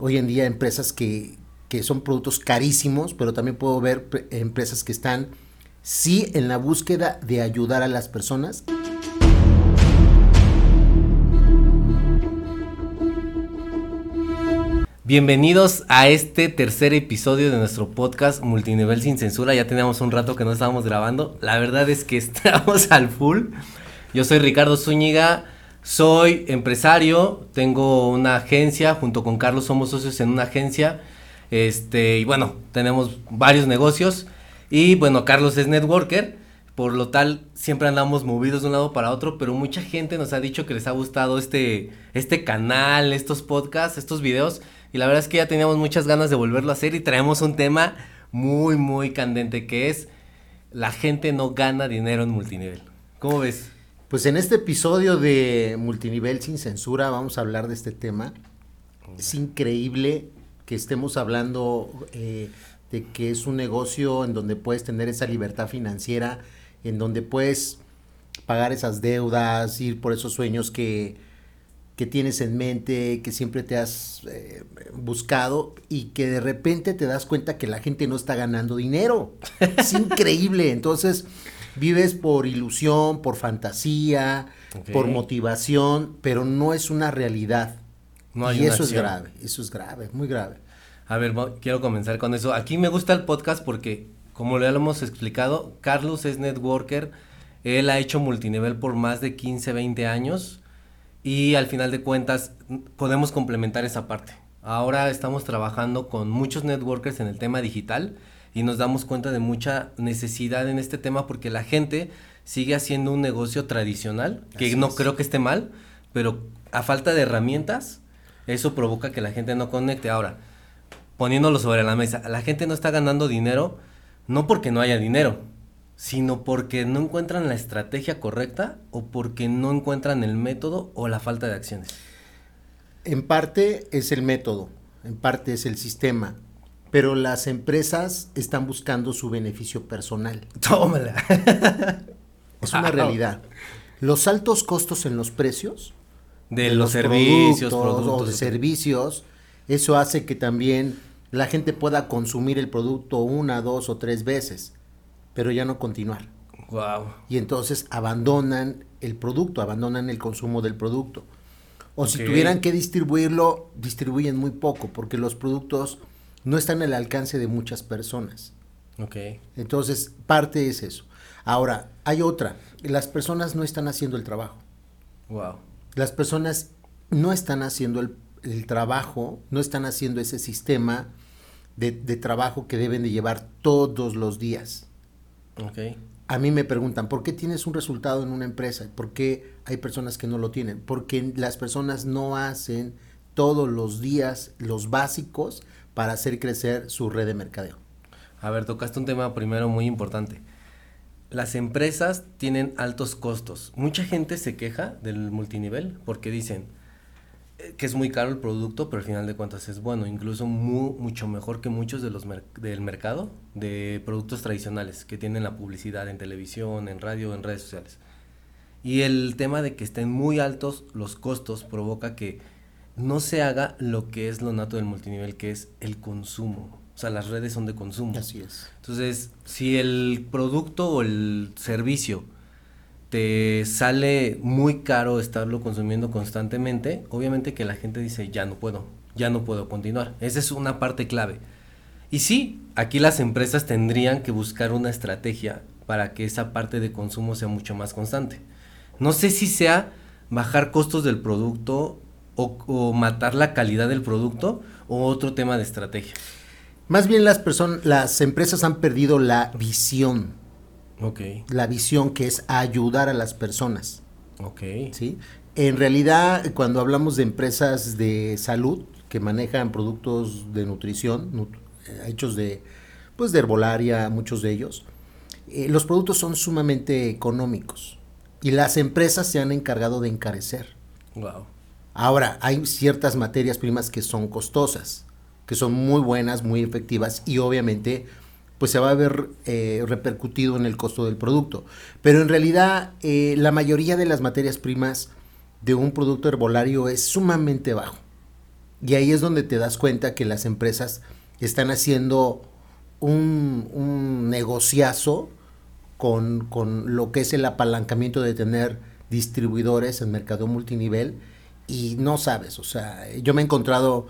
hoy en día empresas que, que son productos carísimos, pero también puedo ver pre- empresas que están sí en la búsqueda de ayudar a las personas. Bienvenidos a este tercer episodio de nuestro podcast Multinivel sin censura. Ya teníamos un rato que no estábamos grabando. La verdad es que estamos al full. Yo soy Ricardo Zúñiga, soy empresario, tengo una agencia, junto con Carlos somos socios en una agencia. Este, y bueno, tenemos varios negocios. Y bueno, Carlos es networker. Por lo tal, siempre andamos movidos de un lado para otro, pero mucha gente nos ha dicho que les ha gustado este, este canal, estos podcasts, estos videos. Y la verdad es que ya teníamos muchas ganas de volverlo a hacer y traemos un tema muy, muy candente que es la gente no gana dinero en multinivel. ¿Cómo ves? Pues en este episodio de Multinivel sin censura vamos a hablar de este tema. Es increíble que estemos hablando eh, de que es un negocio en donde puedes tener esa libertad financiera, en donde puedes pagar esas deudas, ir por esos sueños que, que tienes en mente, que siempre te has eh, buscado y que de repente te das cuenta que la gente no está ganando dinero. Es increíble. Entonces vives por ilusión, por fantasía, por motivación, pero no es una realidad. No hay y una eso es grave, eso es grave, muy grave. A ver, quiero comenzar con eso. Aquí me gusta el podcast porque, como ya lo hemos explicado, Carlos es networker. Él ha hecho multinivel por más de 15, 20 años. Y al final de cuentas, podemos complementar esa parte. Ahora estamos trabajando con muchos networkers en el tema digital y nos damos cuenta de mucha necesidad en este tema porque la gente sigue haciendo un negocio tradicional, que Así no es. creo que esté mal, pero a falta de herramientas, eso provoca que la gente no conecte. Ahora, poniéndolo sobre la mesa, la gente no está ganando dinero no porque no haya dinero, sino porque no encuentran la estrategia correcta o porque no encuentran el método o la falta de acciones. En parte es el método, en parte es el sistema, pero las empresas están buscando su beneficio personal. Tómala. Es una realidad. Los altos costos en los precios De, los, servicios, productos productos. o de servicios, eso hace que también la gente pueda consumir el producto una, dos o tres veces, pero ya no continuar. Wow. Y entonces abandonan el producto, abandonan el consumo del producto. O si tuvieran que distribuirlo, distribuyen muy poco, porque los productos no están al alcance de muchas personas. Ok. Entonces, parte es eso. Ahora, hay otra. Las personas no están haciendo el trabajo. Wow. Las personas no están haciendo el, el trabajo, no están haciendo ese sistema de, de trabajo que deben de llevar todos los días. Ok. A mí me preguntan, ¿por qué tienes un resultado en una empresa? ¿Por qué hay personas que no lo tienen? Porque las personas no hacen todos los días los básicos para hacer crecer su red de mercadeo. A ver, tocaste un tema primero muy importante. Las empresas tienen altos costos. Mucha gente se queja del multinivel porque dicen eh, que es muy caro el producto, pero al final de cuentas es bueno, incluso mu- mucho mejor que muchos de los del mercado de productos tradicionales que tienen la publicidad en televisión, en radio, en redes sociales. Y el tema de que estén muy altos los costos provoca que no se haga lo que es lo nato del multinivel, que es el consumo. O sea, las redes son de consumo. Así es. Entonces, si el producto o el servicio te sale muy caro estarlo consumiendo constantemente, obviamente que la gente dice, ya no puedo, ya no puedo continuar. Esa es una parte clave. Y sí, aquí las empresas tendrían que buscar una estrategia para que esa parte de consumo sea mucho más constante. No sé si sea bajar costos del producto o, o matar la calidad del producto o otro tema de estrategia. Más bien las personas, las empresas han perdido la visión, Ok, la visión que es ayudar a las personas, ok. ¿sí? En realidad, cuando hablamos de empresas de salud que manejan productos de nutrición, nut- eh, hechos de, pues, de herbolaria, muchos de ellos, eh, los productos son sumamente económicos y las empresas se han encargado de encarecer. Wow. Ahora, hay ciertas materias primas que son costosas, que son muy buenas, muy efectivas y obviamente pues se va a ver eh, repercutido en el costo del producto. Pero en realidad eh, la mayoría de las materias primas de un producto herbolario es sumamente bajo. Y ahí es donde te das cuenta que las empresas están haciendo un, un negociazo con, con, lo que es el apalancamiento de tener distribuidores en mercado multinivel y no sabes, o sea, yo me he encontrado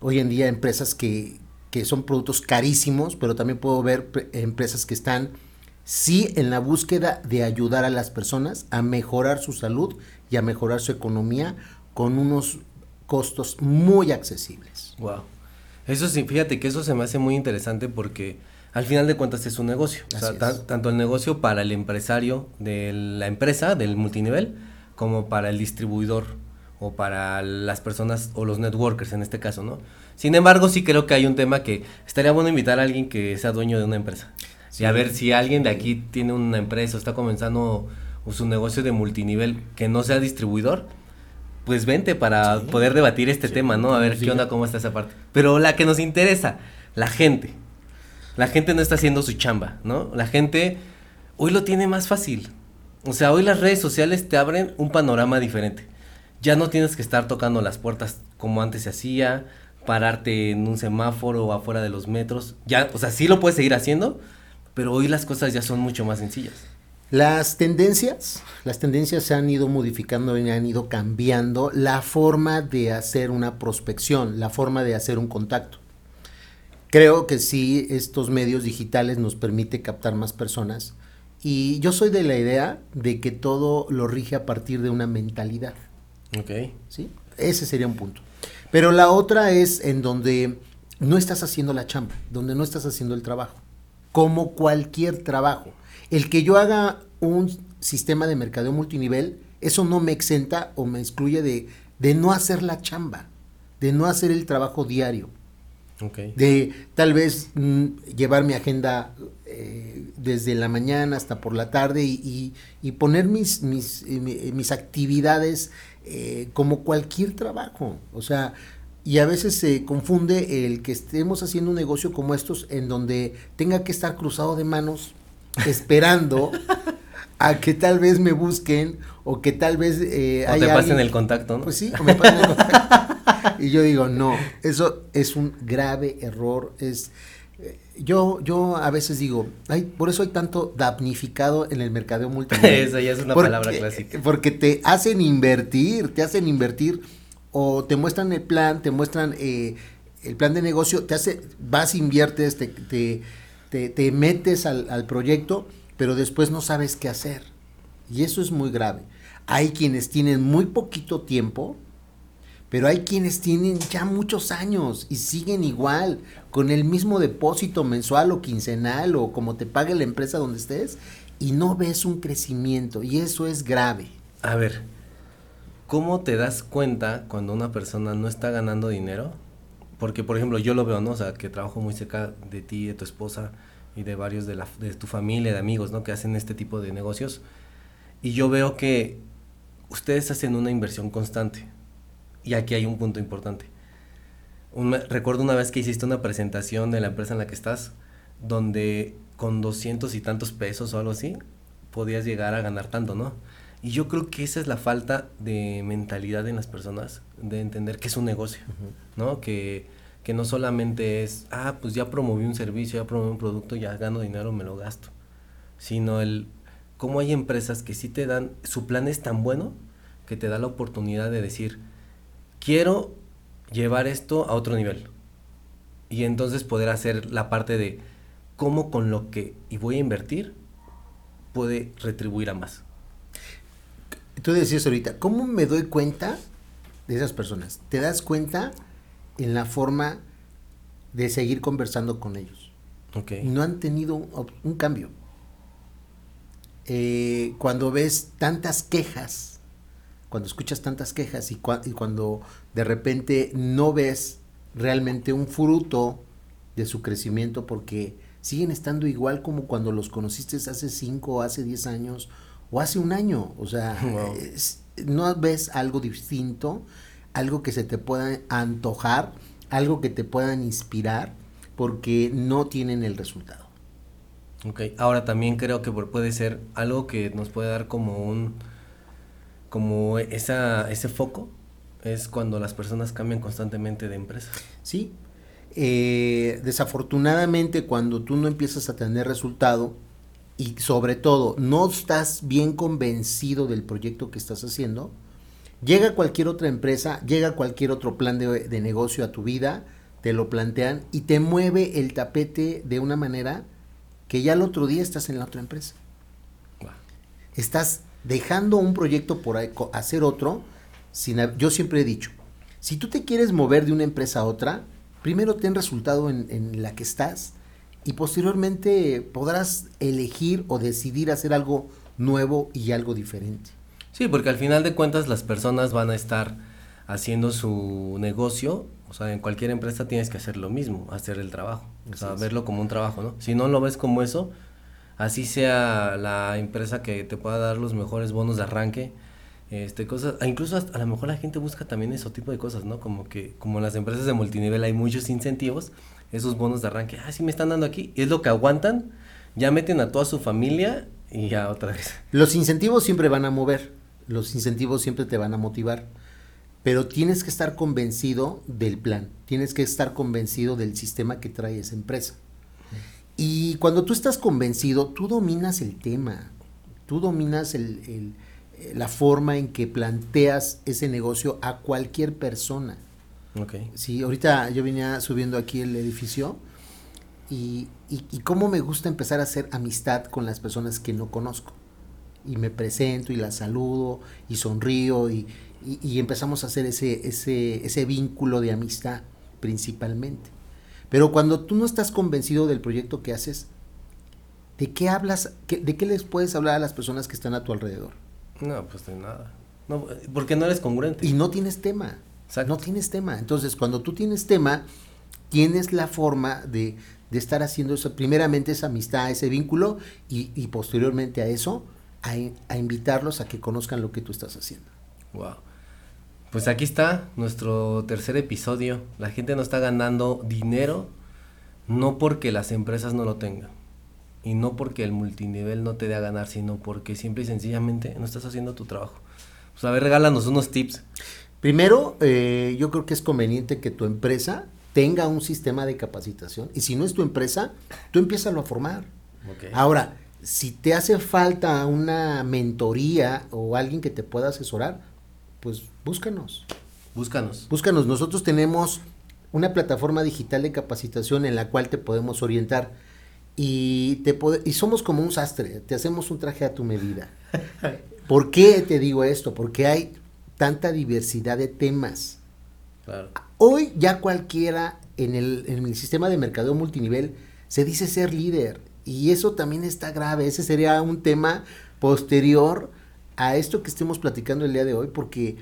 hoy en día empresas que, que son productos carísimos, pero también puedo ver empresas que están sí en la búsqueda de ayudar a las personas a mejorar su salud y a mejorar su economía con unos costos muy accesibles. Wow. Eso sí, fíjate que eso se me hace muy interesante porque al final de cuentas es un negocio. o sea, tanto el negocio para el empresario de la empresa, del multinivel, como para el distribuidor o para las personas o los networkers en este caso, ¿no? Sin embargo, sí creo que hay un tema que estaría bueno invitar a alguien que sea dueño de una empresa. Y a ver si alguien de aquí tiene una empresa o está comenzando su negocio de multinivel que no sea distribuidor, pues vente para poder debatir este tema, ¿no? A ver qué onda, cómo está esa parte. Pero la que nos interesa, la gente. La gente no está haciendo su chamba, ¿no? La gente hoy lo tiene más fácil. O sea, hoy las redes sociales te abren un panorama diferente. Ya no tienes que estar tocando las puertas como antes se hacía, pararte en un semáforo o afuera de los metros. Ya, o sea, sí lo puedes seguir haciendo, pero hoy las cosas ya son mucho más sencillas. Las tendencias, las tendencias se han ido modificando y han ido cambiando la forma de hacer una prospección, la forma de hacer un contacto. Creo que sí, estos medios digitales nos permite captar más personas y yo soy de la idea de que todo lo rige a partir de una mentalidad. Ok. ¿Sí? Ese sería un punto. Pero la otra es en donde no estás haciendo la chamba, donde no estás haciendo el trabajo como cualquier trabajo. El que yo haga un sistema de mercadeo multinivel, eso no me exenta o me excluye de, de no hacer la chamba, de no hacer el trabajo diario. De tal vez mm, llevar mi agenda eh, desde la mañana hasta por la tarde y, poner mis, mis, eh, mis actividades eh, como cualquier trabajo. O sea, y a veces se confunde el que estemos haciendo un negocio como estos en donde tenga que estar cruzado de manos esperando a que tal vez me busquen o que tal vez eh, o te pasen el contacto, ¿no? Pues sí, o me pasen el contacto. y yo digo, no, eso es un grave error, es yo, yo a veces digo, ay, por eso hay tanto damnificado en el mercadeo multinivel. Eso ya es una palabra clásica. Porque te hacen invertir, te hacen invertir o te muestran el plan, te muestran eh, el plan de negocio, te hace, vas, inviertes, te, te, te, metes al, al, proyecto, pero después no sabes qué hacer. Y eso es muy grave. Hay quienes tienen muy poquito tiempo, pero hay quienes tienen ya muchos años y siguen igual, con el mismo depósito mensual o quincenal o como te pague la empresa donde estés, y no ves un crecimiento, y eso es grave. A ver, ¿cómo te das cuenta cuando una persona no está ganando dinero? Porque, por ejemplo, yo lo veo, ¿no? O sea, que trabajo muy cerca de ti, de tu esposa y de varios de, la, de tu familia, de amigos, ¿no? Que hacen este tipo de negocios. Y yo veo que ustedes hacen una inversión constante. Y aquí hay un punto importante. recuerdo una vez que hiciste una presentación de la empresa en la que estás, donde con doscientos y tantos pesos o algo así, podías llegar a ganar tanto, ¿no? Y yo creo que esa es la falta de mentalidad en las personas, de entender que es un negocio, ¿no? Que, que no solamente es, ah, pues ya promoví un servicio, ya promoví un producto, ya gano dinero, me lo gasto. Sino el, cómo hay empresas que sí te dan, su plan es tan bueno que te da la oportunidad de decir, quiero llevar esto a otro nivel. Y entonces poder hacer la parte de cómo con lo que y voy a invertir puede retribuir a más. Tú decías ahorita, ¿cómo me doy cuenta de esas personas? Te das cuenta en la forma de seguir conversando con ellos. Okay. No han tenido un, cambio. Eh, cuando ves tantas quejas, cuando escuchas tantas quejas y, y, cuando de repente no ves realmente un fruto de su crecimiento porque siguen estando igual como cuando los conociste hace 5 o hace 10 años o hace un año. O sea, no ves algo distinto, algo que se te pueda antojar, algo que te puedan inspirar, porque no tienen el resultado. Ok, ahora también creo que puede ser algo que nos puede dar como un, como esa, ese foco, es cuando las personas cambian constantemente de empresa. Sí. Eh, desafortunadamente, cuando tú no empiezas a tener resultado y sobre todo no estás bien convencido del proyecto que estás haciendo, llega cualquier otra empresa, llega cualquier otro plan de, de negocio a tu vida, te lo plantean y te mueve el tapete de una manera que ya el otro día estás en la otra empresa. Estás dejando un proyecto por hacer otro. Sin, yo siempre he dicho, si tú te quieres mover de una empresa a otra, primero ten resultado en, en la que estás y posteriormente podrás elegir o decidir hacer algo nuevo y algo diferente. Sí, porque al final de cuentas las personas van a estar haciendo su negocio, o sea, en cualquier empresa tienes que hacer lo mismo, hacer el trabajo, o sea, verlo como un trabajo, ¿no? Si no lo ves como eso, así sea la empresa que te pueda dar los mejores bonos de arranque, este cosas, incluso a lo mejor la gente busca también ese tipo de cosas, ¿no? Como que como en las empresas de multinivel hay muchos incentivos, esos bonos de arranque, ah, sí me están dando aquí, es lo que aguantan, ya meten a toda su familia y ya otra vez. Los incentivos siempre van a mover, los incentivos siempre te van a motivar, pero tienes que estar convencido del plan, tienes que estar convencido del sistema que trae esa empresa. Cuando tú estás convencido, tú dominas el tema, tú dominas el, eh, la forma en que planteas ese negocio a cualquier persona. Okay. Sí, ahorita yo venía subiendo aquí el edificio y, y, cómo me gusta empezar a hacer amistad con las personas que no conozco. Y me presento y las saludo y sonrío y, y empezamos a hacer ese, ese, ese vínculo de amistad principalmente. Pero cuando tú no estás convencido del proyecto que haces, ¿de qué hablas? ¿De qué les puedes hablar a las personas que están a tu alrededor? No, pues de nada. No, porque no eres congruente. Y no tienes tema. No tienes tema. Entonces, cuando tú tienes tema, tienes la forma de, de estar haciendo eso. Primeramente esa amistad, ese vínculo, y, y posteriormente a eso, a, a, invitarlos a que conozcan lo que tú estás haciendo. Wow. Pues aquí está nuestro tercer episodio. La gente no está ganando dinero no porque las empresas no lo tengan y no porque el multinivel no te dé a ganar, sino porque simple y sencillamente no estás haciendo tu trabajo. Pues a ver, regálanos unos tips. Primero, eh, yo creo que es conveniente que tu empresa tenga un sistema de capacitación y si no es tu empresa, tú empiezas a formar. Okay. Ahora, si te hace falta una mentoría o alguien que te pueda asesorar, pues búscanos. Búscanos. Búscanos. Nosotros tenemos una plataforma digital de capacitación en la cual te podemos orientar y, te y somos como un sastre, te hacemos un traje a tu medida. ¿Por qué te digo esto? Porque hay tanta diversidad de temas. Claro. Hoy ya cualquiera en el, en el sistema de mercadeo multinivel se dice ser líder y eso también está grave. Ese sería un tema posterior a esto que estemos platicando el día de hoy, porque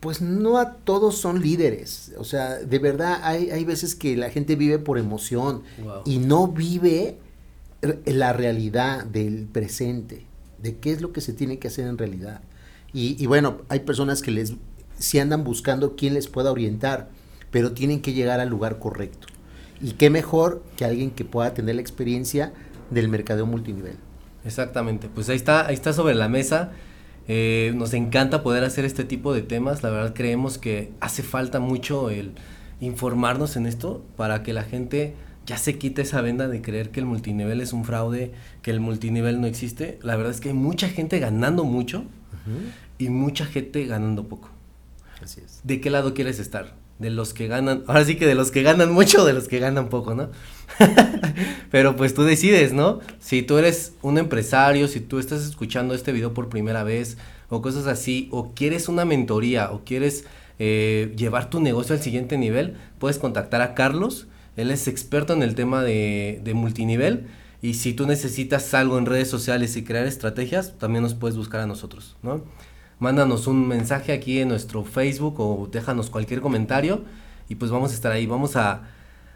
pues no a todos son líderes. O sea, de verdad hay, hay veces que la gente vive por emoción wow. y no vive la realidad del presente, de qué es lo que se tiene que hacer en realidad. Y, y bueno, hay personas que les si andan buscando quién les pueda orientar, pero tienen que llegar al lugar correcto. Y qué mejor que alguien que pueda tener la experiencia del mercadeo multinivel. Exactamente, pues ahí está, ahí está sobre la mesa eh, nos encanta poder hacer este tipo de temas. La verdad creemos que hace falta mucho el informarnos en esto para que la gente ya se quite esa venda de creer que el multinivel es un fraude, que el multinivel no existe. La verdad es que hay mucha gente ganando mucho uh -huh. y mucha gente ganando poco. Así es. ¿De qué lado quieres estar? De los que ganan, ahora sí que de los que ganan mucho de los que ganan poco, ¿no? Pero pues tú decides, ¿no? Si tú eres un empresario, si tú estás escuchando este video por primera vez o cosas así, o quieres una mentoría o quieres eh, llevar tu negocio al siguiente nivel, puedes contactar a Carlos. Él es experto en el tema de, de multinivel. Y si tú necesitas algo en redes sociales y crear estrategias, también nos puedes buscar a nosotros, ¿no? Mándanos un mensaje aquí en nuestro Facebook o déjanos cualquier comentario y pues vamos a estar ahí. Vamos a,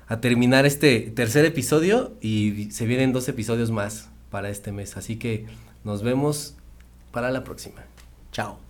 a terminar este tercer episodio y se vienen dos episodios más para este mes. Así que nos vemos para la próxima. Chao.